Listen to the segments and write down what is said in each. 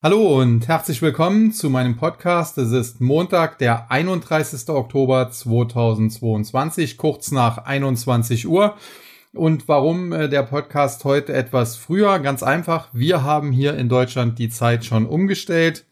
Hallo und herzlich willkommen zu meinem Podcast. Es ist Montag, der 31. Oktober 2022, kurz nach 21 Uhr. Und warum äh, der Podcast heute etwas früher? Ganz einfach, wir haben hier in Deutschland die Zeit schon umgestellt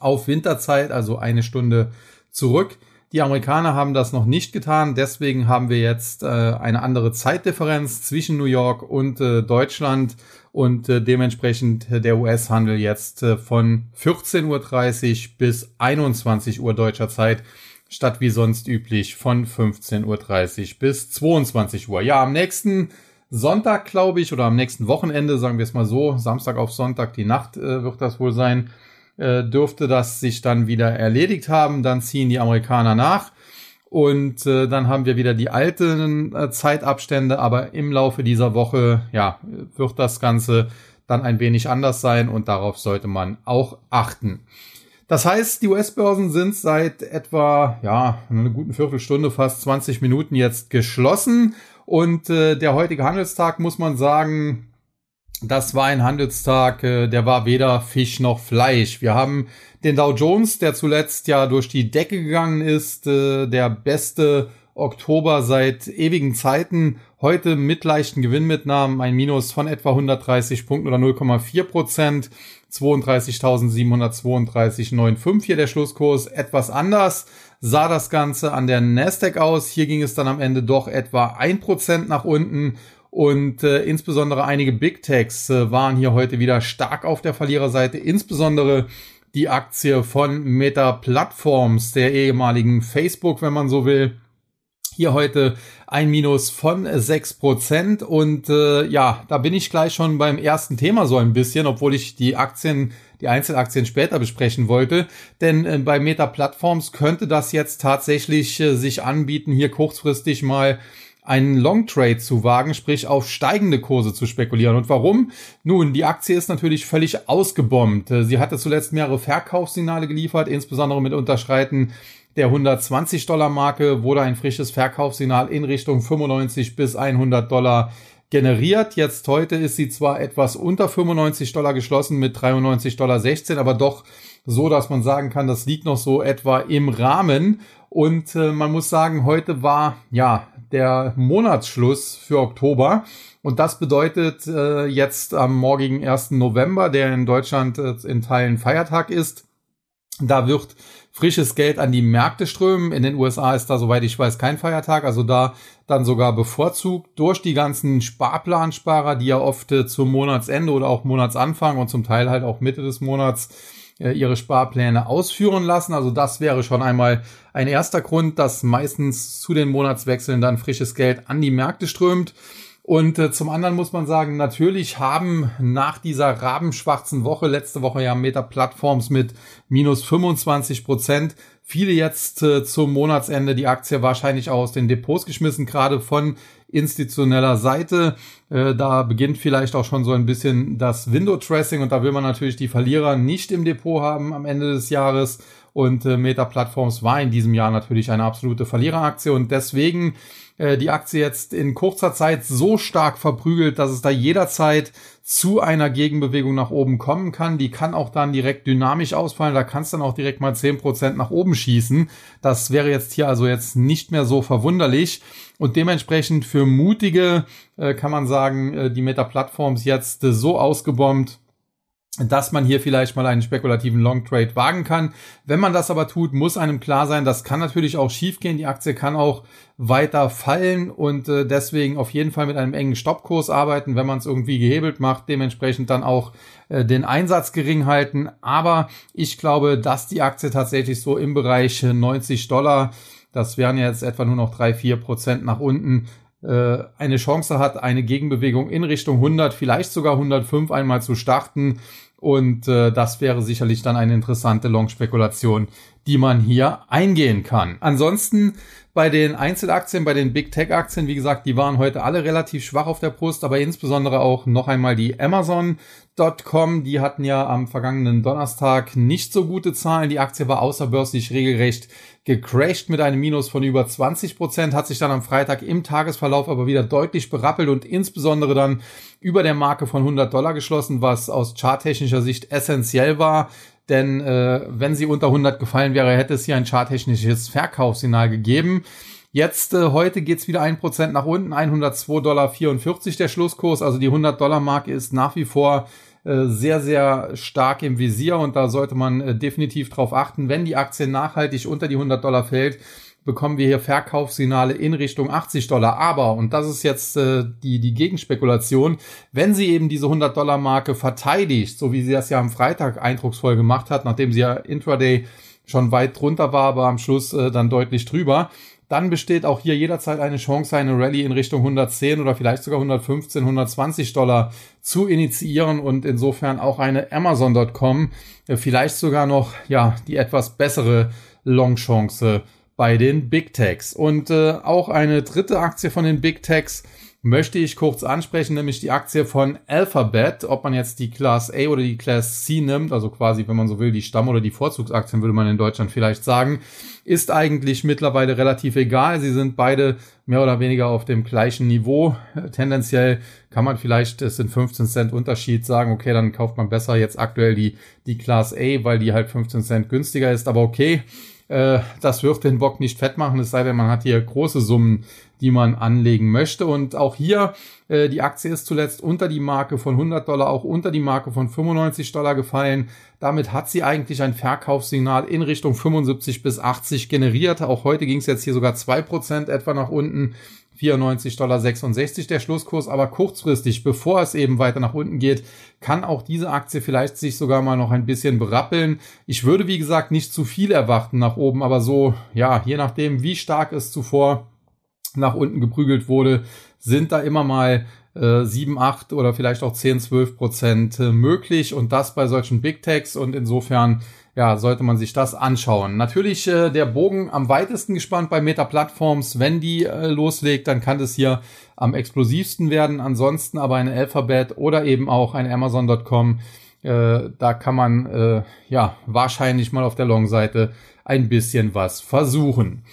auf Winterzeit, also eine Stunde zurück. Die Amerikaner haben das noch nicht getan, deswegen haben wir jetzt äh, eine andere Zeitdifferenz zwischen New York und äh, Deutschland und äh, dementsprechend äh, der US-Handel jetzt äh, von 14.30 Uhr bis 21 Uhr deutscher Zeit statt wie sonst üblich von 15.30 Uhr bis 22 Uhr. Ja, am nächsten Sonntag, glaube ich, oder am nächsten Wochenende, sagen wir es mal so, Samstag auf Sonntag, die Nacht äh, wird das wohl sein, äh, dürfte das sich dann wieder erledigt haben. Dann ziehen die Amerikaner nach. Und äh, dann haben wir wieder die alten äh, Zeitabstände, aber im Laufe dieser Woche, ja, wird das Ganze dann ein wenig anders sein und darauf sollte man auch achten. Das heißt, die US-Börsen sind seit etwa, ja, einer guten Viertelstunde, fast 20 Minuten jetzt geschlossen und äh, der heutige Handelstag muss man sagen, das war ein Handelstag, äh, der war weder Fisch noch Fleisch. Wir haben den Dow Jones, der zuletzt ja durch die Decke gegangen ist, äh, der beste Oktober seit ewigen Zeiten. Heute mit leichten Gewinnmitnahmen ein Minus von etwa 130 Punkten oder 0,4 Prozent. 32.732,95 hier der Schlusskurs. Etwas anders sah das Ganze an der Nasdaq aus. Hier ging es dann am Ende doch etwa ein Prozent nach unten und äh, insbesondere einige Big Techs äh, waren hier heute wieder stark auf der Verliererseite, insbesondere die Aktie von Meta Platforms, der ehemaligen Facebook, wenn man so will. Hier heute ein Minus von sechs Prozent und äh, ja, da bin ich gleich schon beim ersten Thema so ein bisschen, obwohl ich die Aktien, die Einzelaktien später besprechen wollte. Denn äh, bei Meta Platforms könnte das jetzt tatsächlich äh, sich anbieten, hier kurzfristig mal einen Long Trade zu wagen, sprich auf steigende Kurse zu spekulieren. Und warum? Nun, die Aktie ist natürlich völlig ausgebombt. Sie hatte zuletzt mehrere Verkaufssignale geliefert, insbesondere mit Unterschreiten der 120 Dollar Marke wurde ein frisches Verkaufssignal in Richtung 95 bis 100 Dollar generiert. Jetzt heute ist sie zwar etwas unter 95 Dollar geschlossen mit 93 Dollar 16, aber doch so, dass man sagen kann, das liegt noch so etwa im Rahmen. Und äh, man muss sagen, heute war ja der Monatsschluss für Oktober. Und das bedeutet äh, jetzt am morgigen 1. November, der in Deutschland äh, in Teilen Feiertag ist, da wird frisches Geld an die Märkte strömen. In den USA ist da, soweit ich weiß, kein Feiertag. Also da dann sogar bevorzugt durch die ganzen Sparplansparer, die ja oft äh, zum Monatsende oder auch Monatsanfang und zum Teil halt auch Mitte des Monats ihre Sparpläne ausführen lassen. Also das wäre schon einmal ein erster Grund, dass meistens zu den Monatswechseln dann frisches Geld an die Märkte strömt. Und äh, zum anderen muss man sagen, natürlich haben nach dieser rabenschwarzen Woche, letzte Woche ja Meta Plattforms mit minus 25 Prozent, viele jetzt äh, zum Monatsende die Aktie wahrscheinlich auch aus den Depots geschmissen, gerade von institutioneller Seite. Äh, da beginnt vielleicht auch schon so ein bisschen das Window Dressing und da will man natürlich die Verlierer nicht im Depot haben am Ende des Jahres. Und äh, Meta Platforms war in diesem Jahr natürlich eine absolute Verliereraktie und deswegen äh, die Aktie jetzt in kurzer Zeit so stark verprügelt, dass es da jederzeit zu einer Gegenbewegung nach oben kommen kann. Die kann auch dann direkt dynamisch ausfallen. Da kann es dann auch direkt mal zehn Prozent nach oben schießen. Das wäre jetzt hier also jetzt nicht mehr so verwunderlich. Und dementsprechend für mutige äh, kann man sagen, äh, die Meta-Plattforms jetzt äh, so ausgebombt, dass man hier vielleicht mal einen spekulativen Long Trade wagen kann. Wenn man das aber tut, muss einem klar sein, das kann natürlich auch schiefgehen. Die Aktie kann auch weiter fallen und deswegen auf jeden Fall mit einem engen Stoppkurs arbeiten, wenn man es irgendwie gehebelt macht, dementsprechend dann auch den Einsatz gering halten. Aber ich glaube, dass die Aktie tatsächlich so im Bereich 90 Dollar, das wären jetzt etwa nur noch drei vier Prozent nach unten, eine Chance hat, eine Gegenbewegung in Richtung 100, vielleicht sogar 105 einmal zu starten und äh, das wäre sicherlich dann eine interessante Long-Spekulation, die man hier eingehen kann. Ansonsten bei den Einzelaktien, bei den Big Tech Aktien, wie gesagt, die waren heute alle relativ schwach auf der Brust, aber insbesondere auch noch einmal die Amazon.com, die hatten ja am vergangenen Donnerstag nicht so gute Zahlen. Die Aktie war außerbörslich regelrecht gecrashed mit einem Minus von über 20 Prozent, hat sich dann am Freitag im Tagesverlauf aber wieder deutlich berappelt und insbesondere dann über der Marke von 100 Dollar geschlossen, was aus charttechnischer Sicht essentiell war. Denn äh, wenn sie unter 100 gefallen wäre, hätte es hier ein charttechnisches Verkaufssignal gegeben. Jetzt äh, heute geht's wieder ein Prozent nach unten, 102,44 Dollar der Schlusskurs. Also die 100 Dollar Marke ist nach wie vor äh, sehr, sehr stark im Visier und da sollte man äh, definitiv drauf achten. Wenn die Aktie nachhaltig unter die 100 Dollar fällt, bekommen wir hier Verkaufssignale in Richtung 80 Dollar. Aber, und das ist jetzt äh, die, die Gegenspekulation, wenn sie eben diese 100 Dollar Marke verteidigt, so wie sie das ja am Freitag eindrucksvoll gemacht hat, nachdem sie ja intraday schon weit drunter war, aber am Schluss äh, dann deutlich drüber, dann besteht auch hier jederzeit eine Chance, eine Rallye in Richtung 110 oder vielleicht sogar 115, 120 Dollar zu initiieren und insofern auch eine Amazon.com äh, vielleicht sogar noch, ja, die etwas bessere Long-Chance bei den Big Techs. Und äh, auch eine dritte Aktie von den Big Techs möchte ich kurz ansprechen, nämlich die Aktie von Alphabet. Ob man jetzt die Class A oder die Class C nimmt, also quasi, wenn man so will, die Stamm- oder die Vorzugsaktien, würde man in Deutschland vielleicht sagen, ist eigentlich mittlerweile relativ egal. Sie sind beide mehr oder weniger auf dem gleichen Niveau. Tendenziell kann man vielleicht, es sind 15 Cent Unterschied, sagen, okay, dann kauft man besser jetzt aktuell die, die Class A, weil die halt 15 Cent günstiger ist. Aber okay, äh, das wird den Bock nicht fett machen, es sei denn, man hat hier große Summen, die man anlegen möchte. Und auch hier, äh, die Aktie ist zuletzt unter die Marke von 100 Dollar, auch unter die Marke von 95 Dollar gefallen. Damit hat sie eigentlich ein Verkaufssignal in Richtung 75 bis 80 generiert. Auch heute ging es jetzt hier sogar zwei Prozent etwa nach unten. 94,66 Dollar der Schlusskurs, aber kurzfristig, bevor es eben weiter nach unten geht, kann auch diese Aktie vielleicht sich sogar mal noch ein bisschen berappeln. Ich würde, wie gesagt, nicht zu viel erwarten nach oben, aber so, ja, je nachdem, wie stark es zuvor nach unten geprügelt wurde, sind da immer mal äh, 7, 8 oder vielleicht auch 10, 12 Prozent äh, möglich. Und das bei solchen Big Techs. Und insofern ja, sollte man sich das anschauen. Natürlich äh, der Bogen am weitesten gespannt bei Meta Plattforms. Wenn die äh, loslegt, dann kann das hier am explosivsten werden. Ansonsten aber eine Alphabet oder eben auch ein Amazon.com. Äh, da kann man äh, ja wahrscheinlich mal auf der Long-Seite ein bisschen was versuchen.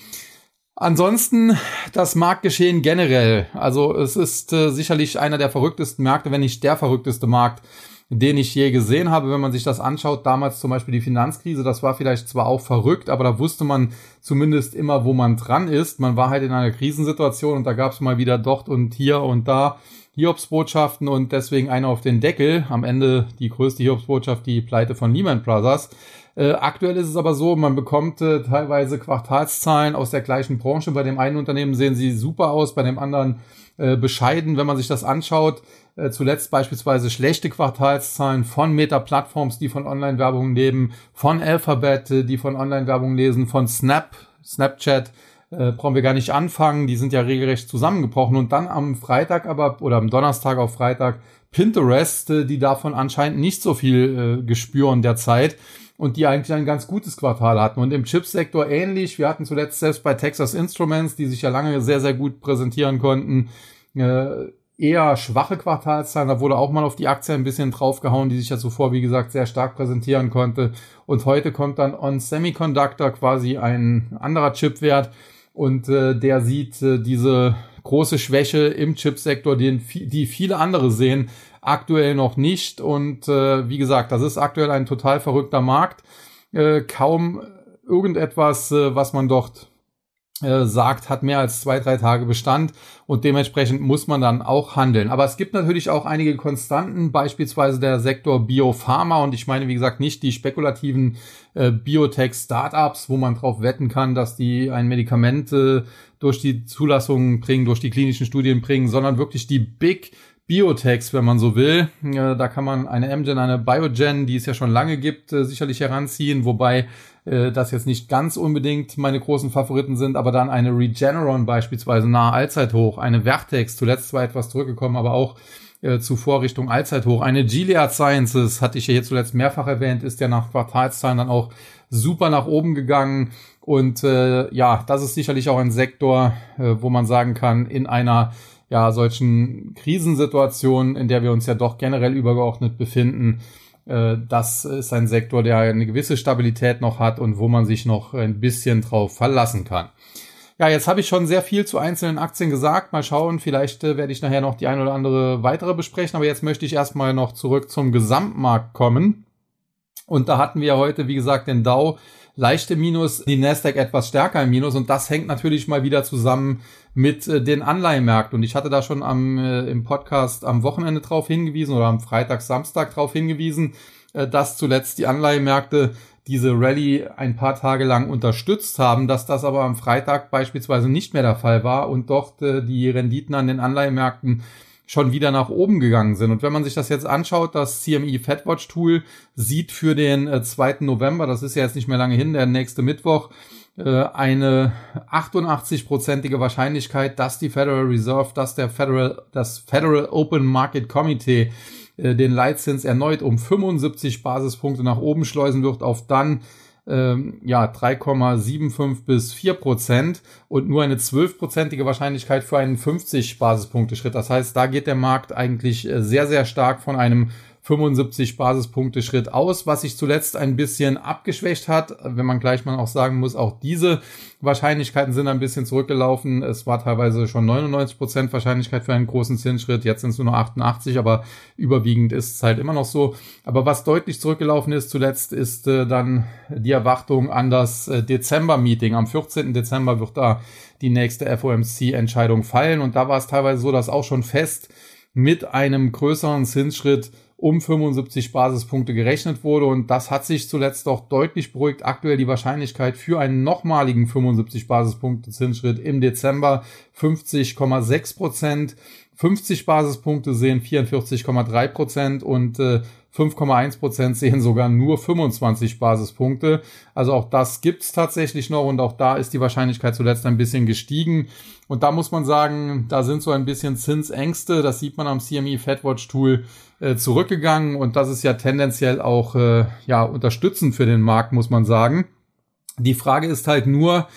Ansonsten das Marktgeschehen generell. Also es ist äh, sicherlich einer der verrücktesten Märkte, wenn nicht der verrückteste Markt den ich je gesehen habe, wenn man sich das anschaut. Damals zum Beispiel die Finanzkrise, das war vielleicht zwar auch verrückt, aber da wusste man zumindest immer, wo man dran ist. Man war halt in einer Krisensituation und da gab es mal wieder dort und hier und da Hiobsbotschaften und deswegen einer auf den Deckel. Am Ende die größte Hiobsbotschaft, die Pleite von Lehman Brothers. Äh, aktuell ist es aber so, man bekommt äh, teilweise Quartalszahlen aus der gleichen Branche. Bei dem einen Unternehmen sehen sie super aus, bei dem anderen äh, bescheiden, wenn man sich das anschaut. Äh, zuletzt beispielsweise schlechte Quartalszahlen von Meta-Plattforms, die von Online-Werbung leben, von Alphabet, äh, die von Online-Werbung lesen, von Snap, Snapchat, äh, brauchen wir gar nicht anfangen, die sind ja regelrecht zusammengebrochen und dann am Freitag aber oder am Donnerstag auf Freitag Pinterest, äh, die davon anscheinend nicht so viel äh, gespüren derzeit und die eigentlich ein ganz gutes Quartal hatten. Und im Chipsektor ähnlich. Wir hatten zuletzt selbst bei Texas Instruments, die sich ja lange sehr, sehr gut präsentieren konnten, äh, eher schwache Quartalszahlen. Da wurde auch mal auf die Aktie ein bisschen draufgehauen, die sich ja zuvor, wie gesagt, sehr stark präsentieren konnte. Und heute kommt dann on Semiconductor quasi ein anderer Chipwert und äh, der sieht äh, diese große Schwäche im Chipsektor, den, die viele andere sehen, aktuell noch nicht. Und äh, wie gesagt, das ist aktuell ein total verrückter Markt. Äh, kaum irgendetwas, äh, was man dort äh, sagt, hat mehr als zwei, drei Tage Bestand und dementsprechend muss man dann auch handeln. Aber es gibt natürlich auch einige Konstanten, beispielsweise der Sektor Biopharma und ich meine, wie gesagt, nicht die spekulativen äh, Biotech-Startups, wo man drauf wetten kann, dass die ein Medikament äh, durch die Zulassungen bringen, durch die klinischen Studien bringen, sondern wirklich die Big Biotechs, wenn man so will. Äh, da kann man eine Amgen, eine Biogen, die es ja schon lange gibt, äh, sicherlich heranziehen, wobei äh, das jetzt nicht ganz unbedingt meine großen Favoriten sind, aber dann eine Regeneron beispielsweise nahe Allzeithoch, eine Vertex, zuletzt zwar etwas zurückgekommen, aber auch äh, zuvor Richtung Allzeithoch. Eine Gilead Sciences, hatte ich ja hier zuletzt mehrfach erwähnt, ist ja nach Quartalszahlen dann auch super nach oben gegangen. Und äh, ja, das ist sicherlich auch ein Sektor, äh, wo man sagen kann, in einer ja solchen Krisensituationen, in der wir uns ja doch generell übergeordnet befinden, das ist ein Sektor, der eine gewisse Stabilität noch hat und wo man sich noch ein bisschen drauf verlassen kann. Ja, jetzt habe ich schon sehr viel zu einzelnen Aktien gesagt. Mal schauen, vielleicht äh, werde ich nachher noch die ein oder andere weitere besprechen. Aber jetzt möchte ich erstmal noch zurück zum Gesamtmarkt kommen. Und da hatten wir heute, wie gesagt, den Dow leichte Minus, die Nasdaq etwas stärker im Minus. Und das hängt natürlich mal wieder zusammen mit äh, den Anleihenmärkten. Und ich hatte da schon am, äh, im Podcast am Wochenende drauf hingewiesen oder am Freitag, Samstag drauf hingewiesen, äh, dass zuletzt die Anleihenmärkte diese Rallye ein paar Tage lang unterstützt haben, dass das aber am Freitag beispielsweise nicht mehr der Fall war und dort äh, die Renditen an den Anleihenmärkten schon wieder nach oben gegangen sind. Und wenn man sich das jetzt anschaut, das CME Fedwatch Tool sieht für den äh, 2. November, das ist ja jetzt nicht mehr lange hin, der nächste Mittwoch, äh, eine 88-prozentige Wahrscheinlichkeit, dass die Federal Reserve, dass der Federal, das Federal Open Market Committee äh, den Leitzins erneut um 75 Basispunkte nach oben schleusen wird auf dann ähm, ja 3,75 bis 4 Prozent und nur eine 12-prozentige Wahrscheinlichkeit für einen 50 Basispunkte Schritt. Das heißt, da geht der Markt eigentlich äh, sehr, sehr stark von einem 75 Basispunkte Schritt aus, was sich zuletzt ein bisschen abgeschwächt hat. Wenn man gleich mal auch sagen muss, auch diese Wahrscheinlichkeiten sind ein bisschen zurückgelaufen. Es war teilweise schon 99 Prozent Wahrscheinlichkeit für einen großen Zinsschritt. Jetzt sind es nur noch 88, aber überwiegend ist es halt immer noch so. Aber was deutlich zurückgelaufen ist zuletzt, ist äh, dann die Erwartung an das äh, Dezember-Meeting. Am 14. Dezember wird da die nächste FOMC-Entscheidung fallen. Und da war es teilweise so, dass auch schon fest mit einem größeren Zinsschritt um 75 Basispunkte gerechnet wurde und das hat sich zuletzt doch deutlich beruhigt. Aktuell die Wahrscheinlichkeit für einen nochmaligen 75 Basispunkte Zinsschritt im Dezember 50,6 Prozent. 50 Basispunkte sehen 44,3 Prozent und äh, 5,1 Prozent sehen sogar nur 25 Basispunkte. Also auch das gibt's tatsächlich noch und auch da ist die Wahrscheinlichkeit zuletzt ein bisschen gestiegen. Und da muss man sagen, da sind so ein bisschen Zinsängste. Das sieht man am CME Fedwatch Tool äh, zurückgegangen und das ist ja tendenziell auch äh, ja unterstützend für den Markt, muss man sagen. Die Frage ist halt nur,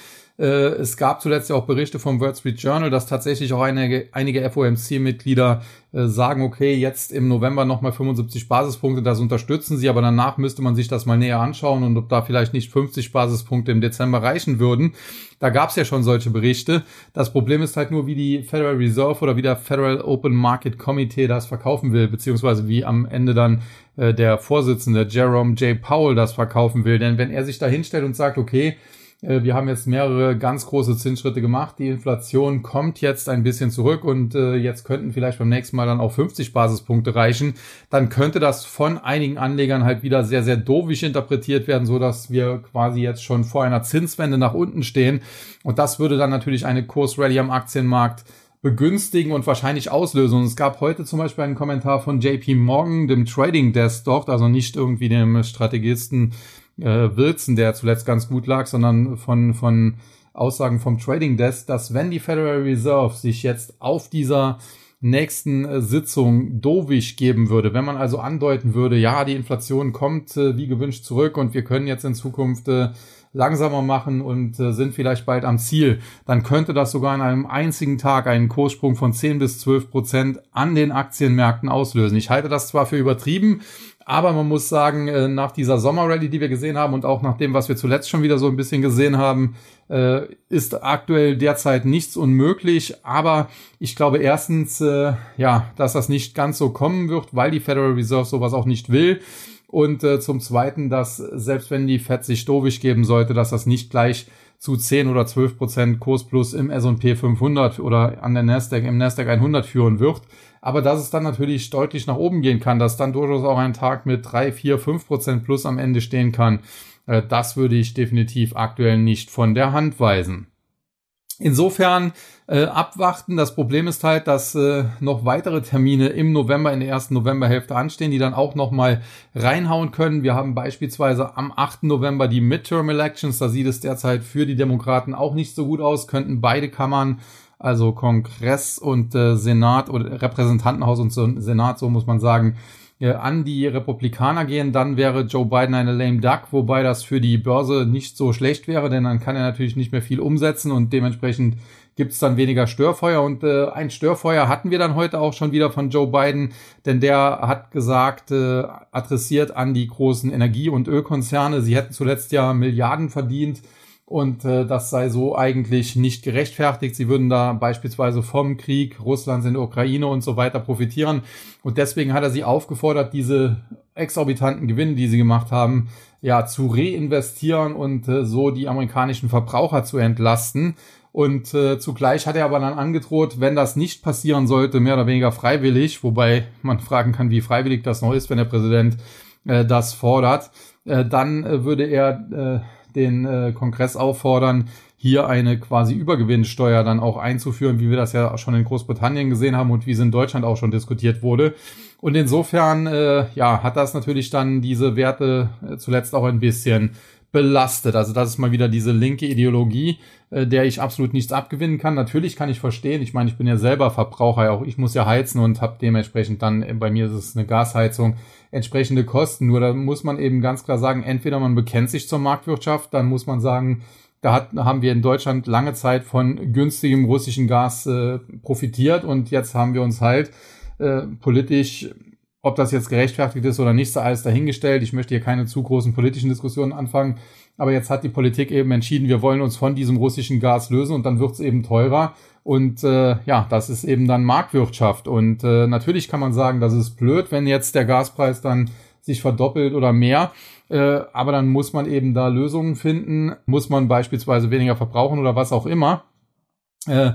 es gab zuletzt ja auch Berichte vom Wall Street Journal, dass tatsächlich auch einige, einige FOMC-Mitglieder äh, sagen, okay, jetzt im November nochmal 75 Basispunkte, das unterstützen sie, aber danach müsste man sich das mal näher anschauen und ob da vielleicht nicht 50 Basispunkte im Dezember reichen würden. Da gab es ja schon solche Berichte. Das Problem ist halt nur, wie die Federal Reserve oder wie der Federal Open Market Committee das verkaufen will, beziehungsweise wie am Ende dann äh, der Vorsitzende Jerome J. Powell das verkaufen will. Denn wenn er sich da hinstellt und sagt, okay, äh, wir haben jetzt mehrere ganz große Zinsschritte gemacht. Die Inflation kommt jetzt ein bisschen zurück und äh, jetzt könnten vielleicht beim nächsten Mal dann auch 50 Basispunkte reichen. Dann könnte das von einigen Anlegern halt wieder sehr, sehr doofisch interpretiert werden, so dass wir quasi jetzt schon vor einer Zinswende nach unten stehen. Und das würde dann natürlich eine Kursrallye am Aktienmarkt begünstigen und wahrscheinlich auslösen. Und es gab heute zum Beispiel einen Kommentar von JP Morgan, dem Trading Desk dort, also nicht irgendwie dem Strategisten äh, Wilson, der zuletzt ganz gut lag, sondern von, von Aussagen vom Trading Desk, dass wenn die Federal Reserve sich jetzt auf dieser nächsten äh, Sitzung dovish geben würde, wenn man also andeuten würde, ja, die Inflation kommt äh, wie gewünscht zurück und wir können jetzt in Zukunft äh, langsamer machen und äh, sind vielleicht bald am Ziel, dann könnte das sogar in einem einzigen Tag einen Kurssprung von 10 bis 12 Prozent an den Aktienmärkten auslösen. Ich halte das zwar für übertrieben, aber man muss sagen, äh, nach dieser Sommerrallye, die wir gesehen haben und auch nach dem, was wir zuletzt schon wieder so ein bisschen gesehen haben, äh, ist aktuell derzeit nichts unmöglich. Aber ich glaube erstens, äh, ja, dass das nicht ganz so kommen wird, weil die Federal Reserve sowas auch nicht will. Und äh, zum Zweiten, dass selbst wenn die Fed sich dovisch geben sollte, dass das nicht gleich zu 10 oder 12 Prozent Kursplus im S&P 500 oder an der Nasdaq, im Nasdaq 100 führen wird aber dass es dann natürlich deutlich nach oben gehen kann, dass dann durchaus auch ein Tag mit drei, vier, fünf Prozent plus am Ende stehen kann, äh, das würde ich definitiv aktuell nicht von der Hand weisen. Insofern äh, abwarten. Das Problem ist halt, dass äh, noch weitere Termine im November, in der ersten Novemberhälfte anstehen, die dann auch nochmal reinhauen können. Wir haben beispielsweise am 8. November die Midterm Elections. Da sieht es derzeit für die Demokraten auch nicht so gut aus. Könnten beide Kammern also Kongress und äh, Senat oder Repräsentantenhaus und Senat, so muss man sagen, äh, an die Republikaner gehen, dann wäre Joe Biden eine lame duck, wobei das für die Börse nicht so schlecht wäre, denn dann kann er natürlich nicht mehr viel umsetzen und dementsprechend gibt es dann weniger Störfeuer und äh, ein Störfeuer hatten wir dann heute auch schon wieder von Joe Biden, denn der hat gesagt, äh, adressiert an die großen Energie- und Ölkonzerne, sie hätten zuletzt ja Milliarden verdient und äh, das sei so eigentlich nicht gerechtfertigt. Sie würden da beispielsweise vom Krieg Russlands in der Ukraine und so weiter profitieren. Und deswegen hat er sie aufgefordert, diese exorbitanten Gewinne, die sie gemacht haben, ja, zu reinvestieren und äh, so die amerikanischen Verbraucher zu entlasten. Und äh, zugleich hat er aber dann angedroht, wenn das nicht passieren sollte, mehr oder weniger freiwillig, wobei man fragen kann, wie freiwillig das noch ist, wenn der Präsident äh, das fordert, äh, dann äh, würde er äh, den äh, Kongress auffordern, hier eine quasi Übergewinnsteuer dann auch einzuführen, wie wir das ja schon in Großbritannien gesehen haben und wie es in Deutschland auch schon diskutiert wurde. Und insofern, äh, ja, hat das natürlich dann diese Werte äh, zuletzt auch ein bisschen belastet. Also das ist mal wieder diese linke Ideologie, äh, der ich absolut nichts abgewinnen kann. Natürlich kann ich verstehen, ich meine, ich bin ja selber Verbraucher, auch ich muss ja heizen und habe dementsprechend dann, äh, bei mir ist es eine Gasheizung, entsprechende Kosten. Nur da muss man eben ganz klar sagen, entweder man bekennt sich zur Marktwirtschaft, dann muss man sagen, da hat, haben wir in Deutschland lange Zeit von günstigem russischen Gas äh, profitiert und jetzt haben wir uns halt äh, politisch ob das jetzt gerechtfertigt ist oder nicht, sei alles dahingestellt. Ich möchte hier keine zu großen politischen Diskussionen anfangen. Aber jetzt hat die Politik eben entschieden, wir wollen uns von diesem russischen Gas lösen und dann wird es eben teurer. Und äh, ja, das ist eben dann Marktwirtschaft. Und äh, natürlich kann man sagen, das ist blöd, wenn jetzt der Gaspreis dann sich verdoppelt oder mehr. Äh, aber dann muss man eben da Lösungen finden. Muss man beispielsweise weniger verbrauchen oder was auch immer. Äh,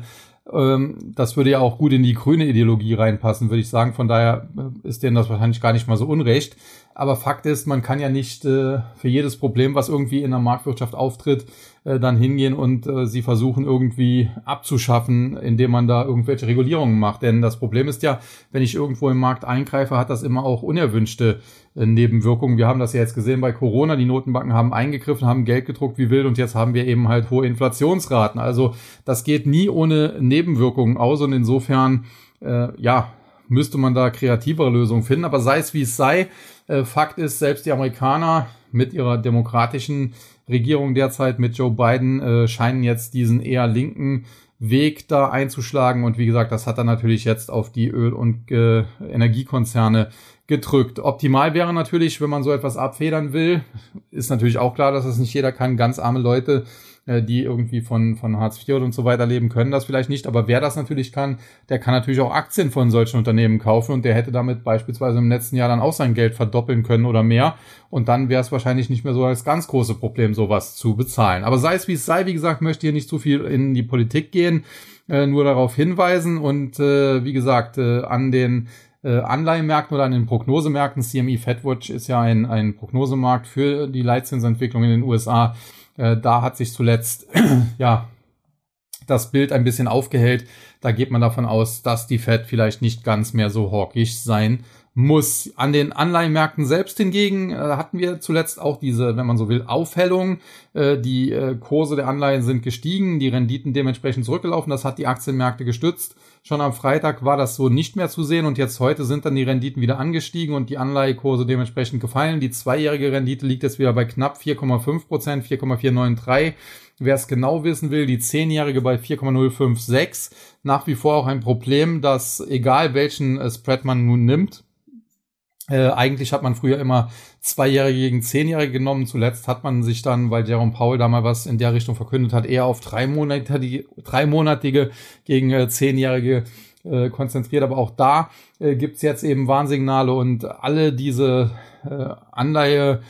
ähm, das würde ja auch gut in die grüne Ideologie reinpassen, würde ich sagen. Von daher äh, ist denen das wahrscheinlich gar nicht mal so unrecht. Aber Fakt ist, man kann ja nicht äh, für jedes Problem, was irgendwie in der Marktwirtschaft auftritt, äh, dann hingehen und äh, sie versuchen irgendwie abzuschaffen, indem man da irgendwelche Regulierungen macht. Denn das Problem ist ja, wenn ich irgendwo im Markt eingreife, hat das immer auch unerwünschte äh, Nebenwirkungen. Wir haben das ja jetzt gesehen bei Corona. Die Notenbanken haben eingegriffen, haben Geld gedruckt wie wild und jetzt haben wir eben halt hohe Inflationsraten. Also das geht nie ohne Nebenwirkungen aus und insofern, äh, ja, müsste man da kreativere Lösungen finden. Aber sei es wie es sei, äh, Fakt ist, selbst die Amerikaner mit ihrer demokratischen Regierung derzeit mit Joe Biden äh, scheinen jetzt diesen eher linken Weg da einzuschlagen. Und wie gesagt, das hat dann natürlich jetzt auf die Öl- und äh, Energiekonzerne gedrückt. Optimal wäre natürlich, wenn man so etwas abfedern will, ist natürlich auch klar, dass das nicht jeder kann. Ganz arme Leute äh, die irgendwie von, von Hartz IV und so weiter leben, können das vielleicht nicht. Aber wer das natürlich kann, der kann natürlich auch Aktien von solchen Unternehmen kaufen und der hätte damit beispielsweise im letzten Jahr dann auch sein Geld verdoppeln können oder mehr. Und dann wäre es wahrscheinlich nicht mehr so als ganz große Problem, sowas zu bezahlen. Aber sei es wie es sei, wie gesagt, möchte hier nicht zu viel in die Politik gehen, äh, nur darauf hinweisen und äh, wie gesagt, äh, an den äh, Anleihenmärkten oder an den Prognosemärkten, CME FedWatch ist ja ein, ein Prognosemarkt für die Leitzinsentwicklung in den USA, äh, da hat sich zuletzt ja das Bild ein bisschen aufgehellt. Da geht man davon aus, dass die Fed vielleicht nicht ganz mehr so hawkisch sein muss. An den Anleihenmärkten selbst hingegen äh, hatten wir zuletzt auch diese, wenn man so will, Aufhellung. Äh, die äh, Kurse der Anleihen sind gestiegen, die Renditen dementsprechend zurückgelaufen. Das hat die Aktienmärkte gestützt. Schon am Freitag war das so nicht mehr zu sehen und jetzt heute sind dann die Renditen wieder angestiegen und die Anleihekurse dementsprechend gefallen. Die zweijährige Rendite liegt jetzt wieder bei knapp 4,5 Prozent, 4,493. Wer es genau wissen will, die zehnjährige bei 4,056. Nach wie vor auch ein Problem, dass egal welchen äh, Spread man nun nimmt, äh, eigentlich hat man früher immer Zweijährige gegen Zehnjährige genommen. Zuletzt hat man sich dann, weil Jerome Paul da mal was in der Richtung verkündet hat, eher auf dreimonatige, dreimonatige gegen äh, Zehnjährige äh, konzentriert. Aber auch da äh, gibt's jetzt eben Warnsignale und alle diese äh, Anleihe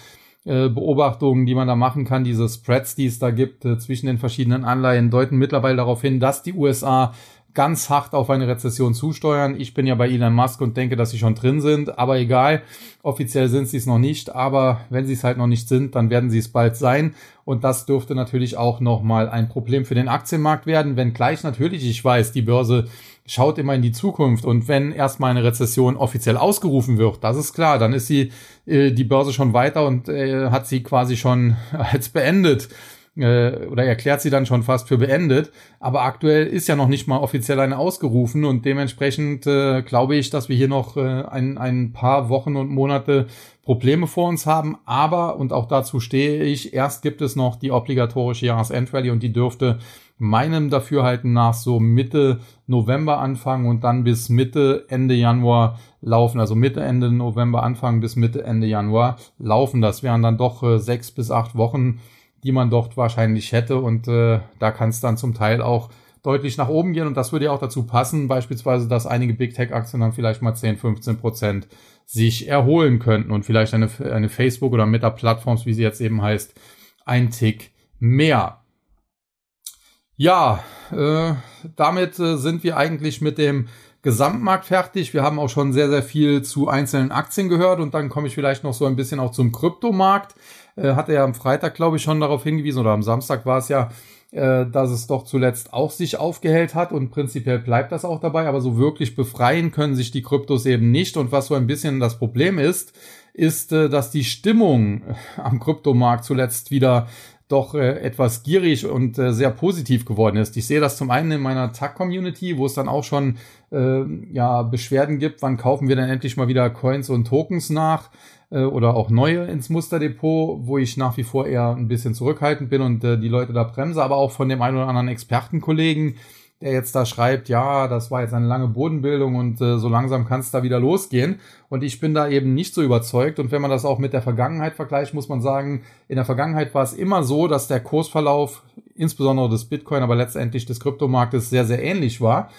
äh, Beobachtungen, die man da machen kann, diese Spreads, die es da gibt äh, zwischen den verschiedenen Anleihen, deuten mittlerweile darauf hin, dass die USA ganz hart auf eine Rezession zusteuern. Ich bin ja bei Elon Musk und denke, dass sie schon drin sind, aber egal, offiziell sind sie es noch nicht, aber wenn sie es halt noch nicht sind, dann werden sie es bald sein. Und das dürfte natürlich auch nochmal ein Problem für den Aktienmarkt werden, wenngleich natürlich, ich weiß, die Börse schaut immer in die Zukunft. Und wenn erstmal eine Rezession offiziell ausgerufen wird, das ist klar, dann ist sie äh, die Börse schon weiter und äh, hat sie quasi schon als beendet äh, oder erklärt sie dann schon fast für beendet. Aber aktuell ist ja noch nicht mal offiziell eine ausgerufen und dementsprechend äh, glaube ich, dass wir hier noch äh, ein, ein paar Wochen und Monate Probleme vor uns haben. Aber, und auch dazu stehe ich, erst gibt es noch die obligatorische Jahresendrallye und die dürfte meinem Dafürhalten nach so Mitte November anfangen und dann bis Mitte, Ende Januar laufen. Also Mitte, Ende November anfangen bis Mitte, Ende Januar laufen. Das wären dann doch äh, sechs bis acht Wochen die man dort wahrscheinlich hätte. Und äh, da kann es dann zum Teil auch deutlich nach oben gehen. Und das würde ja auch dazu passen, beispielsweise, dass einige Big Tech-Aktien dann vielleicht mal 10, 15 Prozent sich erholen könnten und vielleicht eine, eine Facebook oder Meta-Plattforms, wie sie jetzt eben heißt, ein Tick mehr. Ja, äh, damit äh, sind wir eigentlich mit dem Gesamtmarkt fertig. Wir haben auch schon sehr, sehr viel zu einzelnen Aktien gehört und dann komme ich vielleicht noch so ein bisschen auch zum Kryptomarkt. Äh, hatte ja am Freitag, glaube ich, schon darauf hingewiesen oder am Samstag war es ja, äh, dass es doch zuletzt auch sich aufgehellt hat und prinzipiell bleibt das auch dabei, aber so wirklich befreien können sich die Kryptos eben nicht und was so ein bisschen das Problem ist, ist, äh, dass die Stimmung am Kryptomarkt zuletzt wieder doch äh, etwas gierig und äh, sehr positiv geworden ist. Ich sehe das zum einen in meiner Tag-Community, wo es dann auch schon äh, ja Beschwerden gibt, wann kaufen wir denn endlich mal wieder Coins und Tokens nach äh, oder auch neue ins Musterdepot, wo ich nach wie vor eher ein bisschen zurückhaltend bin und äh, die Leute da bremse, aber auch von dem einen oder anderen Expertenkollegen, der jetzt da schreibt, ja, das war jetzt eine lange Bodenbildung und äh, so langsam kann es da wieder losgehen. Und ich bin da eben nicht so überzeugt. Und wenn man das auch mit der Vergangenheit vergleicht, muss man sagen, in der Vergangenheit war es immer so, dass der Kursverlauf, insbesondere des Bitcoin, aber letztendlich des Kryptomarktes, sehr, sehr ähnlich war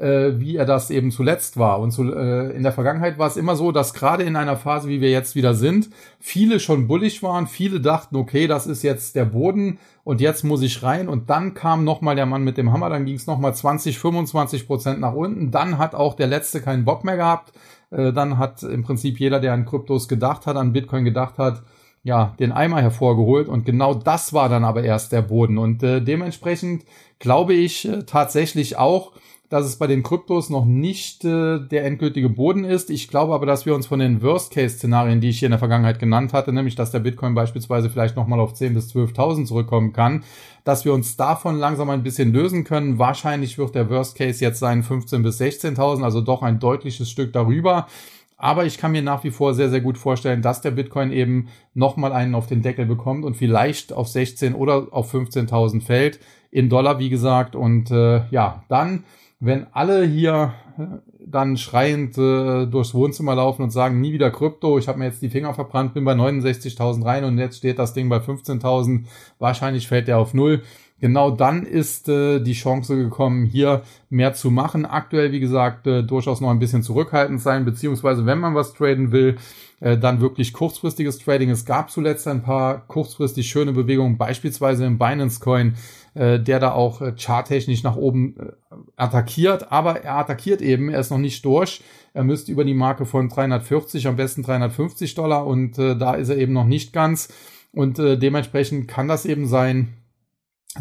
äh, wie er das eben zuletzt war. Und zu, äh, in der Vergangenheit war es immer so, dass gerade in einer Phase, wie wir jetzt wieder sind, viele schon bullig waren, viele dachten, okay, das ist jetzt der Boden und jetzt muss ich rein. Und dann kam nochmal der Mann mit dem Hammer, dann ging es nochmal 20, 25 Prozent nach unten. Dann hat auch der Letzte keinen Bock mehr gehabt. Äh, dann hat im Prinzip jeder, der an Kryptos gedacht hat, an Bitcoin gedacht hat, ja, den Eimer hervorgeholt und genau das war dann aber erst der Boden und äh, dementsprechend glaube ich äh, tatsächlich auch, dass es bei den Kryptos noch nicht äh, der endgültige Boden ist. Ich glaube aber, dass wir uns von den Worst-Case-Szenarien, die ich hier in der Vergangenheit genannt hatte, nämlich dass der Bitcoin beispielsweise vielleicht nochmal auf 10.000 bis 12.000 zurückkommen kann, dass wir uns davon langsam ein bisschen lösen können. Wahrscheinlich wird der Worst-Case jetzt sein 15.000 bis 16.000, also doch ein deutliches Stück darüber. Aber ich kann mir nach wie vor sehr, sehr gut vorstellen, dass der Bitcoin eben nochmal einen auf den Deckel bekommt und vielleicht auf 16 oder auf 15.000 fällt. In Dollar, wie gesagt. Und äh, ja, dann wenn alle hier äh, dann schreiend äh, durchs Wohnzimmer laufen und sagen, nie wieder Krypto, ich habe mir jetzt die Finger verbrannt, bin bei 69.000 rein und jetzt steht das Ding bei 15.000, wahrscheinlich fällt der auf Null. Genau dann ist äh, die Chance gekommen, hier mehr zu machen. Aktuell, wie gesagt, äh, durchaus noch ein bisschen zurückhaltend sein, beziehungsweise wenn man was traden will, äh, dann wirklich kurzfristiges Trading. Es gab zuletzt ein paar kurzfristig schöne Bewegungen, beispielsweise im Binance Coin äh, der da auch äh, charttechnisch nach oben äh, attackiert, aber er attackiert eben, er ist noch nicht durch. Er müsste über die Marke von 340, am besten 350 Dollar und da ist er eben noch nicht ganz. Und dementsprechend kann das eben sein,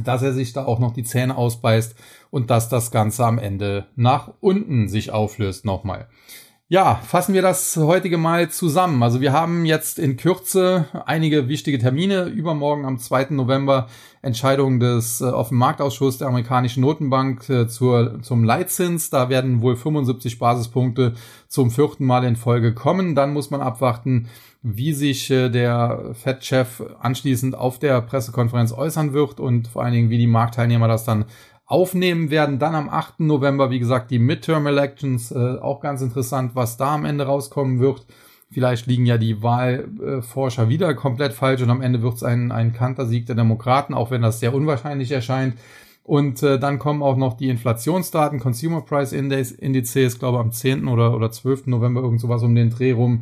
dass er sich da auch noch die Zähne ausbeißt und dass das Ganze am Ende nach unten sich auflöst nochmal. Ja, fassen wir das heutige Mal zusammen. Also wir haben jetzt in Kürze einige wichtige Termine. Übermorgen am 2. November Entscheidung des äh, Offenmarktausschusses der amerikanischen Notenbank äh, zur, zum Leitzins. Da werden wohl 75 Basispunkte zum vierten Mal in Folge kommen. Dann muss man abwarten, wie sich äh, der Fed-Chef anschließend auf der Pressekonferenz äußern wird und vor allen Dingen, wie die Marktteilnehmer das dann aufnehmen werden. Dann am 8. November, wie gesagt, die Midterm Elections. Äh, auch ganz interessant, was da am Ende rauskommen wird. Vielleicht liegen ja die Wahlforscher wieder komplett falsch und am Ende wird es ein, ein Kantersieg der Demokraten, auch wenn das sehr unwahrscheinlich erscheint. Und äh, dann kommen auch noch die Inflationsdaten, Consumer Price Index, Indizes, glaube am 10. oder, oder 12. November irgend sowas um den Dreh rum.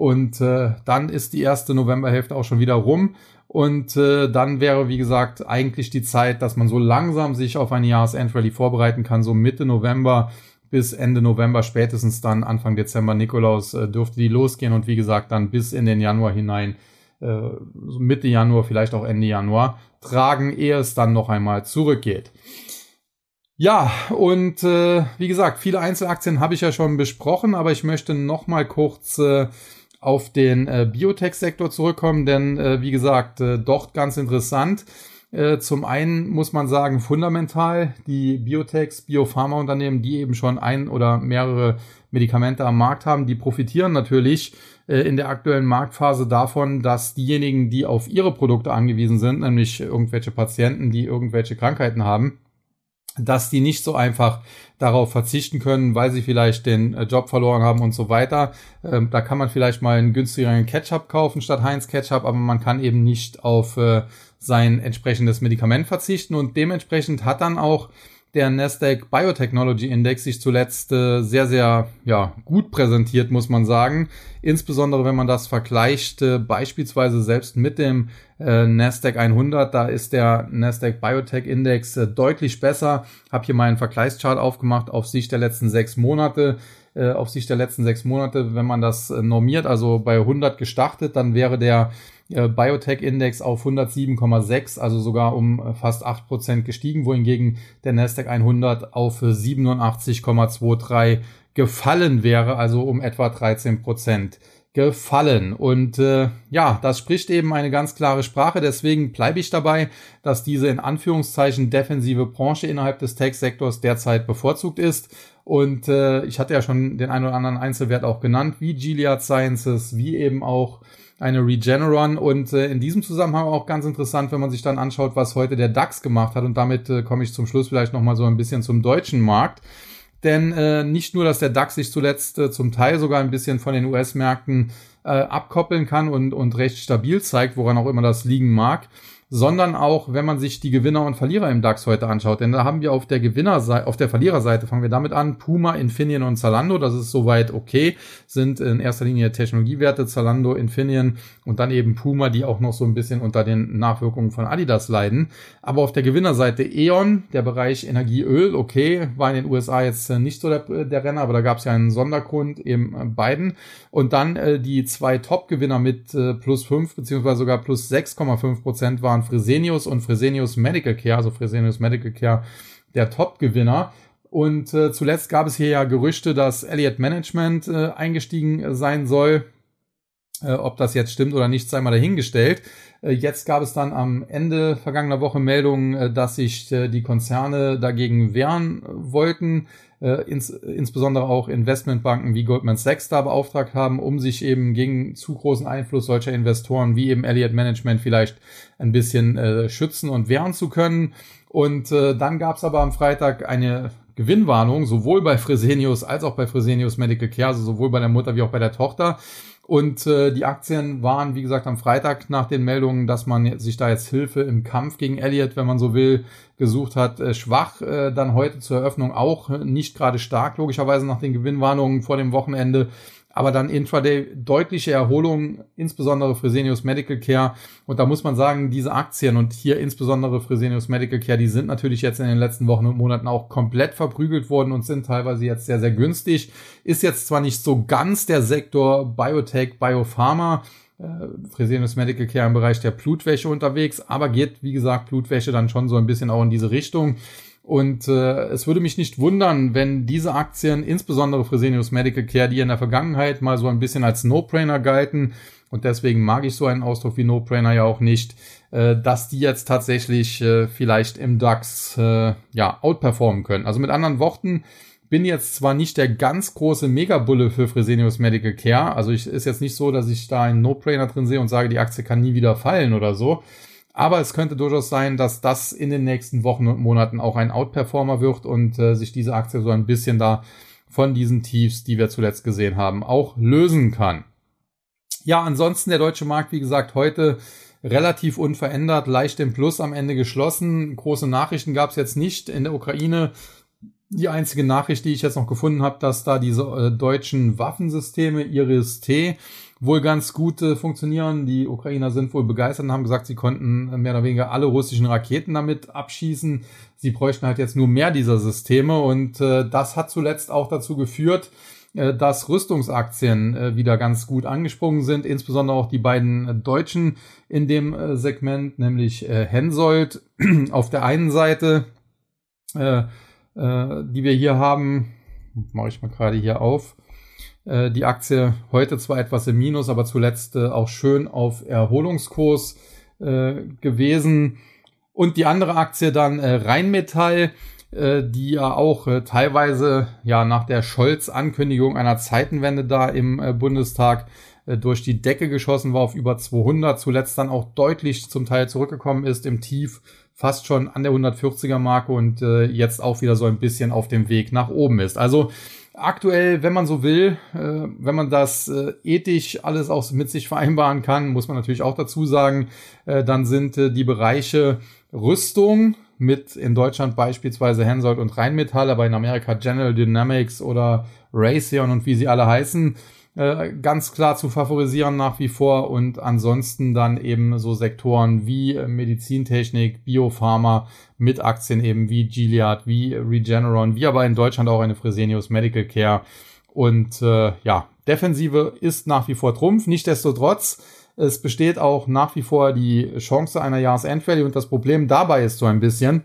Und äh, dann ist die erste Novemberhälfte auch schon wieder rum. Und äh, dann wäre, wie gesagt, eigentlich die Zeit, dass man so langsam sich auf eine Jahresendrallye vorbereiten kann, so Mitte November bis Ende November, spätestens dann Anfang Dezember Nikolaus äh, dürfte die losgehen und wie gesagt dann bis in den Januar hinein, äh, Mitte Januar, vielleicht auch Ende Januar, tragen, ehe es dann noch einmal zurückgeht. Ja, und äh, wie gesagt, viele Einzelaktien habe ich ja schon besprochen, aber ich möchte noch mal kurz äh, auf den äh, Biotech-Sektor zurückkommen, denn äh, wie gesagt, äh, dort ganz interessant. Äh, zum einen muss man sagen, fundamental die Biotechs, Biopharmaunternehmen, die eben schon ein oder mehrere Medikamente am Markt haben, die profitieren natürlich äh, in der aktuellen Marktphase davon, dass diejenigen, die auf ihre Produkte angewiesen sind, nämlich irgendwelche Patienten, die irgendwelche Krankheiten haben, dass die nicht so einfach darauf verzichten können, weil sie vielleicht den äh, Job verloren haben und so weiter. Ähm, da kann man vielleicht mal einen günstigeren Ketchup kaufen statt Heinz Ketchup, aber man kann eben nicht auf äh, sein entsprechendes Medikament verzichten und dementsprechend hat dann auch der Nasdaq Biotechnology Index sich zuletzt äh, sehr, sehr ja, gut präsentiert, muss man sagen. Insbesondere wenn man das vergleicht, äh, beispielsweise selbst mit dem äh, Nasdaq 100, da ist der Nasdaq Biotech Index äh, deutlich besser. Hab hier mal einen Vergleichschart aufgemacht auf Sicht der letzten sechs Monate. Äh, auf Sicht der letzten sechs Monate, wenn man das äh, normiert, also bei 100 gestartet, dann wäre der äh, Biotech-Index auf 107,6, also sogar um äh, fast 8% gestiegen, wohingegen der Nasdaq 100 auf 87,23 gefallen wäre, also um etwa 13% gefallen. Und äh, ja, das spricht eben eine ganz klare Sprache. Deswegen bleibe ich dabei, dass diese in Anführungszeichen defensive Branche innerhalb des Tech-Sektors derzeit bevorzugt ist. Und äh, ich hatte ja schon den einen oder anderen Einzelwert auch genannt, wie Gilead Sciences, wie eben auch eine Regeneron. Und äh, in diesem Zusammenhang auch ganz interessant, wenn man sich dann anschaut, was heute der DAX gemacht hat. Und damit äh, komme ich zum Schluss vielleicht nochmal so ein bisschen zum deutschen Markt. Denn äh, nicht nur, dass der DAX sich zuletzt äh, zum Teil sogar ein bisschen von den US-Märkten äh, abkoppeln kann und, und recht stabil zeigt, woran auch immer das liegen mag, sondern auch, wenn man sich die Gewinner und Verlierer im DAX heute anschaut. Denn da haben wir auf der Gewinnerseite, auf der Verliererseite fangen wir damit an, Puma, Infineon und Zalando, das ist soweit okay, sind in erster Linie Technologiewerte, Zalando, Infineon und dann eben Puma, die auch noch so ein bisschen unter den Nachwirkungen von Adidas leiden. Aber auf der Gewinnerseite E.ON, der Bereich Energieöl, okay, war in den USA jetzt nicht so der, der Renner, aber da gab es ja einen Sondergrund, eben beiden. Und dann äh, die zwei Top-Gewinner mit äh, plus fünf beziehungsweise sogar plus 6,5 Prozent waren waren Fresenius und Fresenius Medical Care, also Fresenius Medical Care, der Top-Gewinner. Und äh, zuletzt gab es hier ja Gerüchte, dass Elliott Management äh, eingestiegen sein soll. Äh, ob das jetzt stimmt oder nicht, sei mal dahingestellt. Äh, jetzt gab es dann am Ende vergangener Woche Meldungen, äh, dass sich äh, die Konzerne dagegen wehren wollten äh, ins, insbesondere auch Investmentbanken wie Goldman Sachs da beauftragt haben, um sich eben gegen zu großen Einfluss solcher Investoren wie eben Elliott Management vielleicht ein bisschen äh, schützen und wehren zu können. Und äh, dann gab es aber am Freitag eine Gewinnwarnung, sowohl bei Fresenius als auch bei Fresenius Medical Care, also sowohl bei der Mutter wie auch bei der Tochter. Und äh, die Aktien waren, wie gesagt, am Freitag nach den Meldungen, dass man sich da jetzt Hilfe im Kampf gegen Elliott, wenn man so will, gesucht hat, äh, schwach. Äh, dann heute zur Eröffnung auch nicht gerade stark, logischerweise nach den Gewinnwarnungen vor dem Wochenende aber dann Intraday deutliche Erholung, insbesondere Fresenius Medical Care. Und da muss man sagen, diese Aktien und hier insbesondere Fresenius Medical Care, die sind natürlich jetzt in den letzten Wochen und Monaten auch komplett verprügelt worden und sind teilweise jetzt sehr, sehr günstig. Ist jetzt zwar nicht so ganz der Sektor Biotech, Biopharma, äh, Fresenius Medical Care im Bereich der Blutwäsche unterwegs, aber geht, wie gesagt, Blutwäsche dann schon so ein bisschen auch in diese Richtung. Und äh, es würde mich nicht wundern, wenn diese Aktien, insbesondere Fresenius Medical Care, die in der Vergangenheit mal so ein bisschen als No-Brainer galten, und deswegen mag ich so einen Ausdruck wie No-Brainer ja auch nicht, äh, dass die jetzt tatsächlich äh, vielleicht im DAX äh, ja outperformen können. Also mit anderen Worten, bin jetzt zwar nicht der ganz große Megabulle für Fresenius Medical Care, also ich, ist jetzt nicht so, dass ich da einen No-Brainer drin sehe und sage, die Aktie kann nie wieder fallen oder so. Aber es könnte durchaus sein, dass das in den nächsten Wochen und Monaten auch ein Outperformer wird und äh, sich diese Aktie so ein bisschen da von diesen Tiefs, die wir zuletzt gesehen haben, auch lösen kann. Ja, ansonsten der deutsche Markt, wie gesagt, heute relativ unverändert, leicht im Plus am Ende geschlossen. Große Nachrichten gab es jetzt nicht in der Ukraine. Die einzige Nachricht, die ich jetzt noch gefunden habe, dass da diese äh, deutschen Waffensysteme Iris-T wohl ganz gut äh, funktionieren. Die Ukrainer sind wohl begeistert und haben gesagt, sie konnten mehr oder weniger alle russischen Raketen damit abschießen. Sie bräuchten halt jetzt nur mehr dieser Systeme und äh, das hat zuletzt auch dazu geführt, äh, dass Rüstungsaktien äh, wieder ganz gut angesprungen sind, insbesondere auch die beiden Deutschen in dem äh, Segment, nämlich Hensoldt auf der einen Seite, die wir hier haben, mache ich mal gerade hier auf, äh, die Aktie heute zwar etwas im Minus, aber zuletzt äh, auch schön auf Erholungskurs äh, gewesen. Und die andere Aktie dann Rheinmetall, die ja auch teilweise ja nach der Scholz-Ankündigung einer Zeitenwende da im Bundestag durch die Decke geschossen war auf über 200, zuletzt dann auch deutlich zum Teil zurückgekommen ist im Tief fast schon an der 140er Marke und äh, jetzt auch wieder so ein bisschen auf dem Weg nach oben ist. Also aktuell, wenn man so will, äh, wenn man das äh, ethisch alles auch mit sich vereinbaren kann, muss man natürlich auch dazu sagen, äh, dann sind äh, die Bereiche Rüstung mit in Deutschland beispielsweise Hensoldt und Rheinmetall, aber in Amerika General Dynamics oder Raytheon und wie sie alle heißen, äh, ganz klar zu favorisieren nach wie vor und ansonsten dann eben so Sektoren wie äh, Medizintechnik, Biopharma mit Aktien eben wie Gilead, wie Regeneron, wie aber in Deutschland auch eine Fresenius Medical Care und äh, ja, Defensive ist nach wie vor Trumpf. Nichtsdestotrotz, es besteht auch nach wie vor die Chance einer Jahresendrally und das Problem dabei ist so ein bisschen,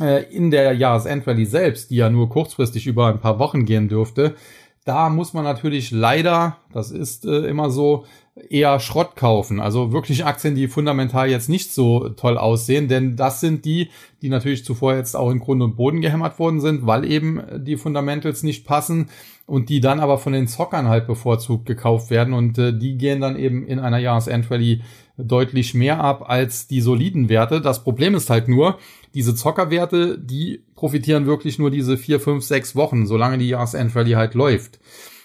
äh, in der Jahresendrally selbst, die ja nur kurzfristig über ein paar Wochen gehen dürfte, da muss man natürlich leider, das ist äh, immer so, eher Schrott kaufen. Also wirklich Aktien, die fundamental jetzt nicht so toll aussehen, denn das sind die, die natürlich zuvor jetzt auch in Grund und Boden gehämmert worden sind, weil eben die Fundamentals nicht passen und die dann aber von den Zockern halt bevorzugt gekauft werden und äh, die gehen dann eben in einer Jahresendrally deutlich mehr ab als die soliden Werte. Das Problem ist halt nur, diese Zockerwerte, die profitieren wirklich nur diese vier, fünf, sechs Wochen, solange die Jahresendrally halt läuft.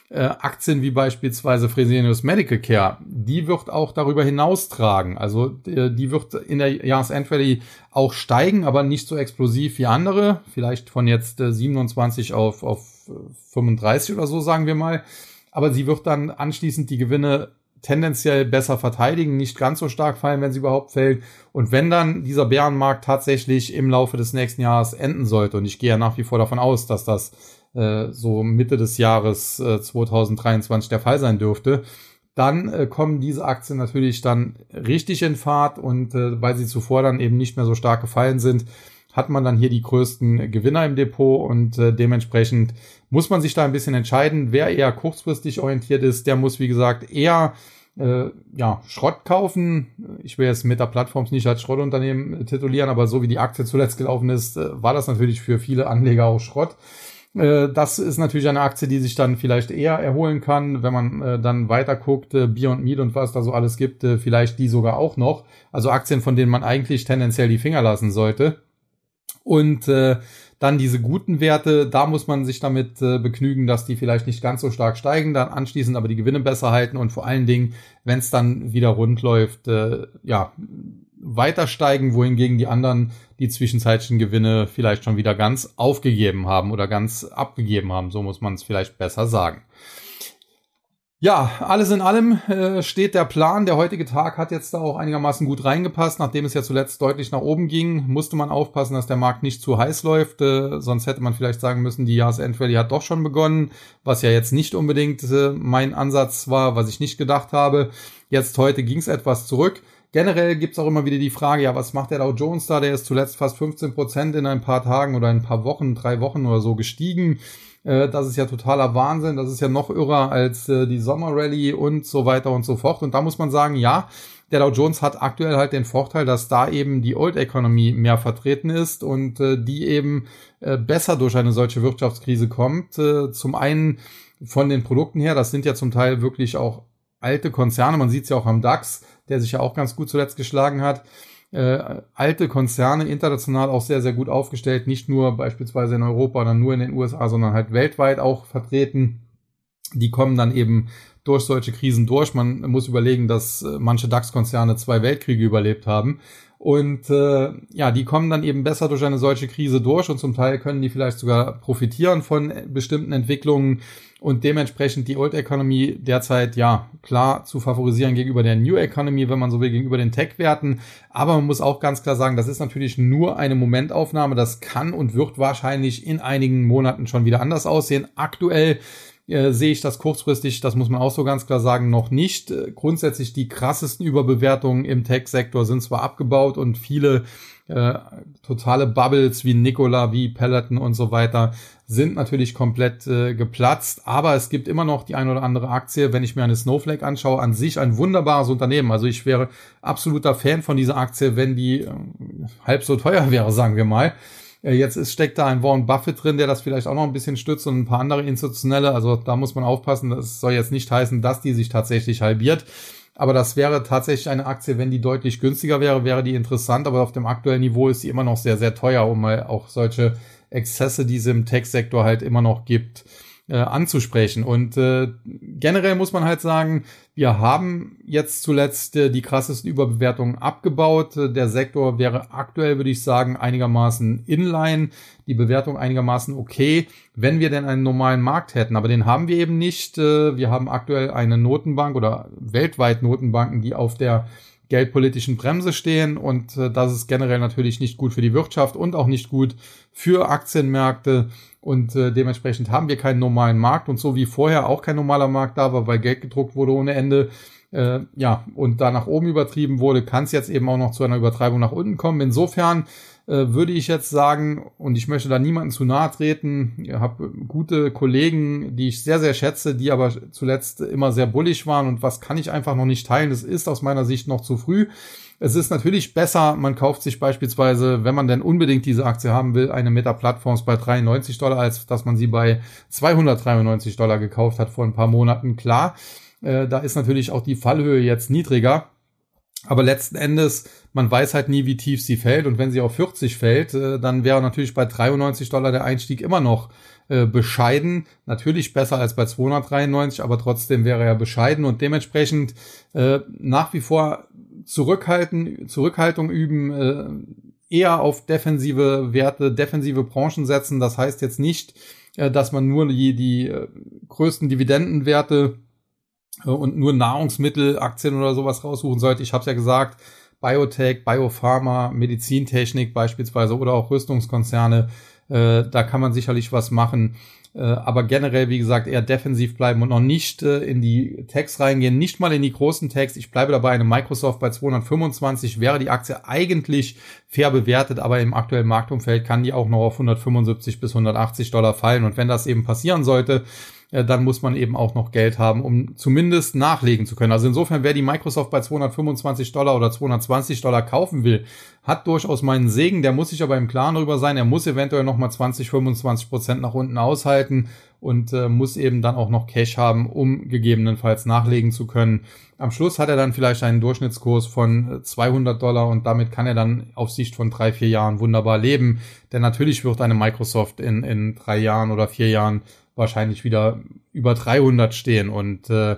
Äh, Aktien wie beispielsweise Fresenius Medical Care, die wird auch darüber hinaus tragen. Also äh, die wird in der Jahresendrally auch steigen, aber nicht so explosiv wie andere. Vielleicht von jetzt äh, 27 auf, auf 35 äh, oder so, sagen wir mal. Aber sie wird dann anschließend die Gewinne tendenziell besser verteidigen, nicht ganz so stark fallen, wenn sie überhaupt fällt. Und wenn dann dieser Bärenmarkt tatsächlich im Laufe des nächsten Jahres enden sollte, und ich gehe ja nach wie vor davon aus, dass das äh, so Mitte des Jahres äh, 2023 der Fall sein dürfte, dann äh, kommen diese Aktien natürlich dann richtig in Fahrt und äh, weil sie zuvor dann eben nicht mehr so stark gefallen sind, hat man dann hier die größten Gewinner im Depot und äh, dementsprechend muss man sich da ein bisschen entscheiden. Wer eher kurzfristig orientiert ist, der muss, wie gesagt, eher äh, ja, Schrott kaufen. Ich will jetzt Meta Plattforms nicht als Schrottunternehmen titulieren, aber so wie die Aktie zuletzt gelaufen ist, äh, war das natürlich für viele Anleger auch Schrott. Äh, das ist natürlich eine Aktie, die sich dann vielleicht eher erholen kann, wenn man äh, dann weiter guckt, äh, Beyond Meat und was da so alles gibt, äh, vielleicht die sogar auch noch. Also Aktien, von denen man eigentlich tendenziell die Finger lassen sollte. Und äh, dann diese guten Werte, da muss man sich damit äh, begnügen, dass die vielleicht nicht ganz so stark steigen, dann anschließend aber die Gewinne besser halten und vor allen Dingen, wenn es dann wieder rund läuft, äh, ja, weiter steigen, wohingegen die anderen die zwischenzeitlichen Gewinne vielleicht schon wieder ganz aufgegeben haben oder ganz abgegeben haben. So muss man es vielleicht besser sagen. Ja, alles in allem äh, steht der Plan. Der heutige Tag hat jetzt da auch einigermaßen gut reingepasst. Nachdem es ja zuletzt deutlich nach oben ging, musste man aufpassen, dass der Markt nicht zu heiß läuft. Äh, sonst hätte man vielleicht sagen müssen, die Jahresendrally hat doch schon begonnen, was ja jetzt nicht unbedingt äh, mein Ansatz war, was ich nicht gedacht habe. Jetzt heute ging es etwas zurück. Generell gibt's auch immer wieder die Frage, ja, was macht der Dow Jones da? Der ist zuletzt fast 15 Prozent in ein paar Tagen oder ein paar Wochen, drei Wochen oder so gestiegen. Äh, das ist ja totaler Wahnsinn. Das ist ja noch irrer als äh, die Sommerrallye und so weiter und so fort. Und da muss man sagen, ja, der Dow Jones hat aktuell halt den Vorteil, dass da eben die Old Economy mehr vertreten ist und äh, die eben besser durch eine solche Wirtschaftskrise kommt. Zum einen von den Produkten her, das sind ja zum Teil wirklich auch alte Konzerne, man sieht es ja auch am DAX, der sich ja auch ganz gut zuletzt geschlagen hat äh, alte Konzerne international auch sehr, sehr gut aufgestellt, nicht nur beispielsweise in Europa oder nur in den USA, sondern halt weltweit auch vertreten. Die kommen dann eben durch solche Krisen durch. Man muss überlegen, dass äh, manche DAX-Konzerne zwei Weltkriege überlebt haben. Und äh, ja, die kommen dann eben besser durch eine solche Krise durch und zum Teil können die vielleicht sogar profitieren von bestimmten Entwicklungen und dementsprechend die Old Economy derzeit ja klar zu favorisieren gegenüber der New Economy, wenn man so will, gegenüber den Tech-Werten. Aber man muss auch ganz klar sagen, das ist natürlich nur eine Momentaufnahme. Das kann und wird wahrscheinlich in einigen Monaten schon wieder anders aussehen. Aktuell äh, sehe ich das kurzfristig, das muss man auch so ganz klar sagen, noch nicht. Äh, grundsätzlich die krassesten Überbewertungen im Tech-Sektor sind zwar abgebaut und viele äh, totale Bubbles wie Nikola, wie Peloton und so weiter sind natürlich komplett äh, geplatzt, aber es gibt immer noch die ein oder andere Aktie, wenn ich mir eine Snowflake anschaue, an sich ein wunderbares Unternehmen. Also ich wäre absoluter Fan von dieser Aktie, wenn die äh, halb so teuer wäre, sagen wir mal. Äh, jetzt ist, steckt da ein Warren Buffett drin, der das vielleicht auch noch ein bisschen stützt und ein paar andere institutionelle. Also da muss man aufpassen. Das soll jetzt nicht heißen, dass die sich tatsächlich halbiert. Aber das wäre tatsächlich eine Aktie, wenn die deutlich günstiger wäre, wäre die interessant. Aber auf dem aktuellen Niveau ist sie immer noch sehr, sehr teuer, um mal auch solche Exzesse, die es im Tech-Sektor halt immer noch gibt, äh, anzusprechen. Und äh, generell muss man halt sagen, wir haben jetzt zuletzt äh, die krassesten Überbewertungen abgebaut. Der Sektor wäre aktuell, würde ich sagen, einigermaßen inline, die Bewertung einigermaßen okay, wenn wir denn einen normalen Markt hätten. Aber den haben wir eben nicht. Äh, wir haben aktuell eine Notenbank oder weltweit Notenbanken, die auf der geldpolitischen Bremse stehen und äh, das ist generell natürlich nicht gut für die Wirtschaft und auch nicht gut für Aktienmärkte und äh, dementsprechend haben wir keinen normalen Markt und so wie vorher auch kein normaler Markt da war, weil Geld gedruckt wurde ohne Ende, äh, ja, und da nach oben übertrieben wurde, kann es jetzt eben auch noch zu einer Übertreibung nach unten kommen. Insofern würde ich jetzt sagen, und ich möchte da niemanden zu nahe treten, ich habe gute Kollegen, die ich sehr, sehr schätze, die aber zuletzt immer sehr bullig waren und was kann ich einfach noch nicht teilen, das ist aus meiner Sicht noch zu früh. Es ist natürlich besser, man kauft sich beispielsweise, wenn man denn unbedingt diese Aktie haben will, eine Meta-Plattforms bei 93 Dollar, als dass man sie bei 293 Dollar gekauft hat vor ein paar Monaten. Klar, äh, da ist natürlich auch die Fallhöhe jetzt niedriger. Aber letzten Endes, man weiß halt nie, wie tief sie fällt. Und wenn sie auf 40 fällt, äh, dann wäre natürlich bei 93 Dollar der Einstieg immer noch äh, bescheiden. Natürlich besser als bei 293, aber trotzdem wäre er bescheiden und dementsprechend äh, nach wie vor zurückhalten, Zurückhaltung üben, äh, eher auf defensive Werte, defensive Branchen setzen. Das heißt jetzt nicht, äh, dass man nur die, die äh, größten Dividendenwerte und nur Nahrungsmittelaktien oder sowas raussuchen sollte. Ich habe es ja gesagt, Biotech, Biopharma, Medizintechnik beispielsweise oder auch Rüstungskonzerne, äh, da kann man sicherlich was machen. Äh, aber generell, wie gesagt, eher defensiv bleiben und noch nicht äh, in die Tags reingehen, nicht mal in die großen Tags. Ich bleibe dabei, eine Microsoft bei 225 wäre die Aktie eigentlich fair bewertet, aber im aktuellen Marktumfeld kann die auch noch auf 175 bis 180 Dollar fallen. Und wenn das eben passieren sollte, äh, dann muss man eben auch noch Geld haben, um zumindest nachlegen zu können. Also insofern, wer die Microsoft bei 225 Dollar oder 220 Dollar kaufen will, hat durchaus meinen Segen. Der muss sich aber im Klaren darüber sein. Er muss eventuell nochmal 20, 25 Prozent nach unten aushalten und äh, muss eben dann auch noch Cash haben, um gegebenenfalls nachlegen zu können. Am Schluss hat er dann vielleicht einen Durchschnittskurs von 200 Dollar und damit kann er dann auf Sicht von drei, vier Jahren wunderbar leben. Denn natürlich wird eine Microsoft in, in drei Jahren oder vier Jahren wahrscheinlich wieder über 300 stehen. Und äh,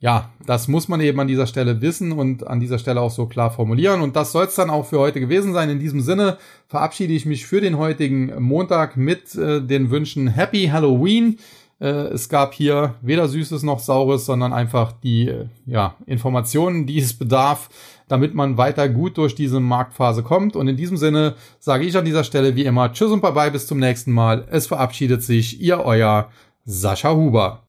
ja, das muss man eben an dieser Stelle wissen und an dieser Stelle auch so klar formulieren. Und das soll es dann auch für heute gewesen sein. In diesem Sinne verabschiede ich mich für den heutigen Montag mit äh, den Wünschen Happy Halloween. Äh, es gab hier weder Süßes noch Saures, sondern einfach die äh, ja, Informationen, die es bedarf, damit man weiter gut durch diese Marktphase kommt. Und in diesem Sinne sage ich an dieser Stelle wie immer Tschüss und Bye-bye bis zum nächsten Mal. Es verabschiedet sich Ihr Euer Sascha Huber.